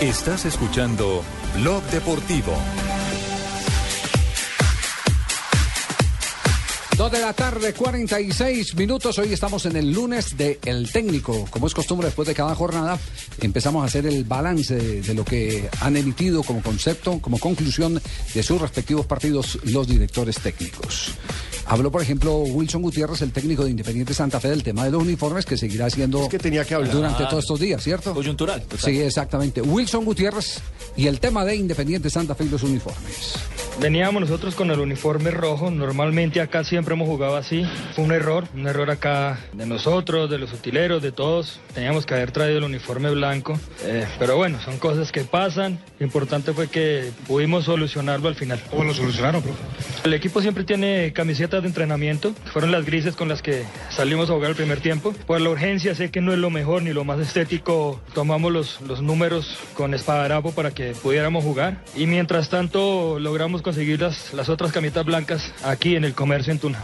Estás escuchando Blog Deportivo. Dos de la tarde, 46 minutos. Hoy estamos en el lunes de El Técnico. Como es costumbre, después de cada jornada, empezamos a hacer el balance de, lo que han emitido como concepto, como conclusión de sus respectivos partidos los directores técnicos. Habló, por ejemplo, Wilson Gutiérrez, el técnico de Independiente Santa Fe, del tema de los uniformes, que seguirá siendo Es que tenía que hablar. durante todos estos días, ¿cierto? Coyuntural. Sí, exactamente. Wilson Gutiérrez y el tema de Independiente Santa Fe y los uniformes. Veníamos nosotros con el uniforme rojo, normalmente acá siempre hemos jugado así, fue un error, un error acá de nosotros, de los utileros, de todos, teníamos que haber traído el uniforme blanco, eh, pero bueno, son cosas que pasan, lo importante fue que pudimos solucionarlo al final. ¿Cómo lo solucionaron, profe? El equipo siempre tiene camisetas de entrenamiento, fueron las grises con las que salimos a jugar el primer tiempo, por la urgencia sé que no es lo mejor ni lo más estético, tomamos los, los números con espadarapo para que pudiéramos jugar. Y mientras tanto logramos conseguir las, las otras camisetas blancas aquí en el comercio en Tuna.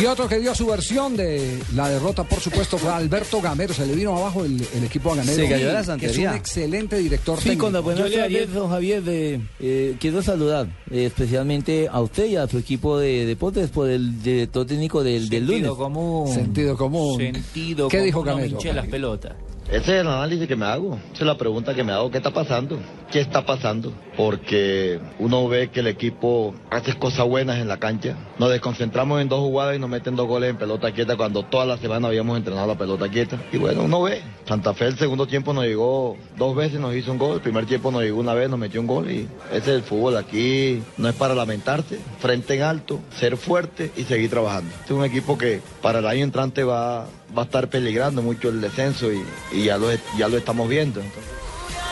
Y otro que dio su versión de la derrota, por supuesto, fue Alberto Gamero. Se le vino abajo el, el equipo a Gamero. Se cayó de la que es un excelente director Sí, con las técnico. buenas tardes, don Javier. eh, eh, quiero saludar eh, especialmente a usted y a su equipo de deportes por el director técnico del, del lunes. Sentido común. Sentido común. Sentido ¿Qué común, dijo no me Gamero? hinché las pelotas. Ese es el análisis que me hago, esa es la pregunta que me hago, ¿qué está pasando? ¿Qué está pasando? Porque uno ve que el equipo hace cosas buenas en la cancha, nos desconcentramos en dos jugadas y nos meten dos goles en pelota quieta cuando toda la semana habíamos entrenado la pelota quieta. Y bueno, uno ve, Santa Fe el segundo tiempo nos llegó dos veces, nos hizo un gol, el primer tiempo nos llegó una vez, nos metió un gol y ese es el fútbol, aquí no es para lamentarse, frente en alto, ser fuerte y seguir trabajando. Este es un equipo que para el año entrante va, va a estar peligrando mucho el descenso y, ya, lo, estamos viendo.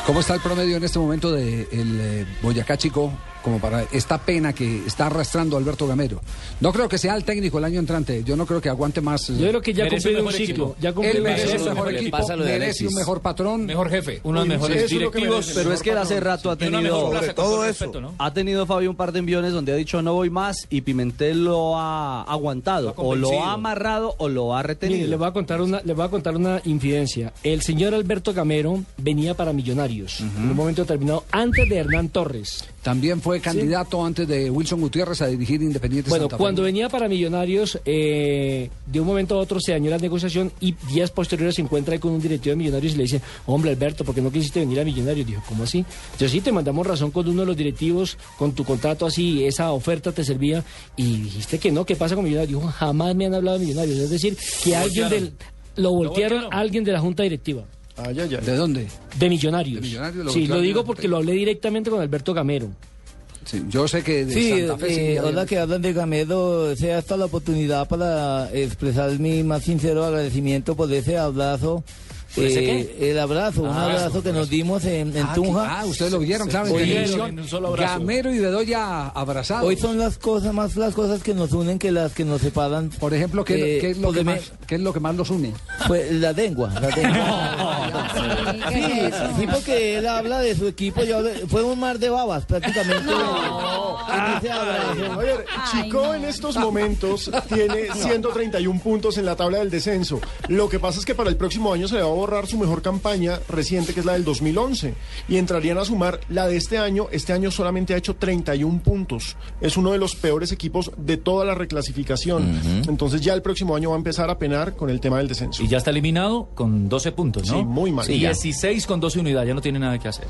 ¿Cómo está el promedio en este momento del de el, eh, Boyacá Chico como para esta pena que está arrastrando Alberto Gamero? No creo que sea el técnico el año entrante. Yo no creo que aguante más. Yo creo que ya cumplido un ciclo. equipo. Ya cumplió Él un merece ciclo. un mejor equipo, merece un mejor patrón. Mejor jefe. Unos mejores directivos, pero es que él hace rato ha tenido todo eso. respeto, ¿no? ha tenido Fabio un par de enviones donde ha dicho no voy más y Pimentel lo ha aguantado, Lo ha o lo ha amarrado o lo ha retenido. Mire, le voy a contar una, le voy a contar una infidencia. El señor Alberto Gamero venía para Millonarios en un momento determinado antes de Hernán Torres. También fue candidato antes de Wilson Gutiérrez a dirigir Independiente Bueno, Santa Fe. cuando venía para Millonarios, eh, de un momento a otro se dañó la negociación y días posteriores se encuentra ahí con un directivo de Millonarios y le dice, hombre Alberto, ¿por qué no quisiste venir a Millonarios? Dijo, ¿cómo así? Yo sí te mandamos razón con uno de los directivos, con tu contrato así, esa oferta te servía y dijiste que no, ¿qué pasa con Millonarios? Dijo, jamás me han hablado de Millonarios. Es decir, que alguien del... Lo voltearon voltearon. a alguien de la junta directiva. Ay, ay, ay. ¿De dónde? De Millonarios. De Millonarios lo sí, lo digo porque lo hablé directamente con Alberto Gamero. Sí, yo sé que de Sí, Santa Fe sí eh, ahora viene. que hablan de Gamero, sea esta la oportunidad para expresar mi más sincero agradecimiento por ese abrazo. ¿Por ese eh, el abrazo, un abrazo que nos dimos en, en Ah, Tunja. que- ah, ustedes lo vieron, claro. en en un solo abrazo. Gamero y Bedoya abrazados. Hoy son las cosas más las cosas que nos unen que las que nos separan. Por ejemplo, ¿qué, Eh, qué es lo que porque me- más, ¿qué es lo que más los une? Pues la lengua, la lengua. Sí, sí, porque él habla de su equipo. Yo fue un mar de babas prácticamente. en ese abrazo. A ver, Chico en estos momentos tiene 131 puntos en la tabla del descenso. Lo que pasa es que para el próximo año se le va a borrar su mejor campaña reciente, que es la del 2011. Y entrarían a sumar la de este año. Este año solamente ha hecho 31 puntos. Es uno de los peores equipos de toda la reclasificación. Entonces ya el próximo año va a empezar a penar con el tema del descenso. Y ya está eliminado con 12 puntos, ¿no? Sí, muy mal. Ya. 16 con 12 unidades, ya no tiene nada que hacer.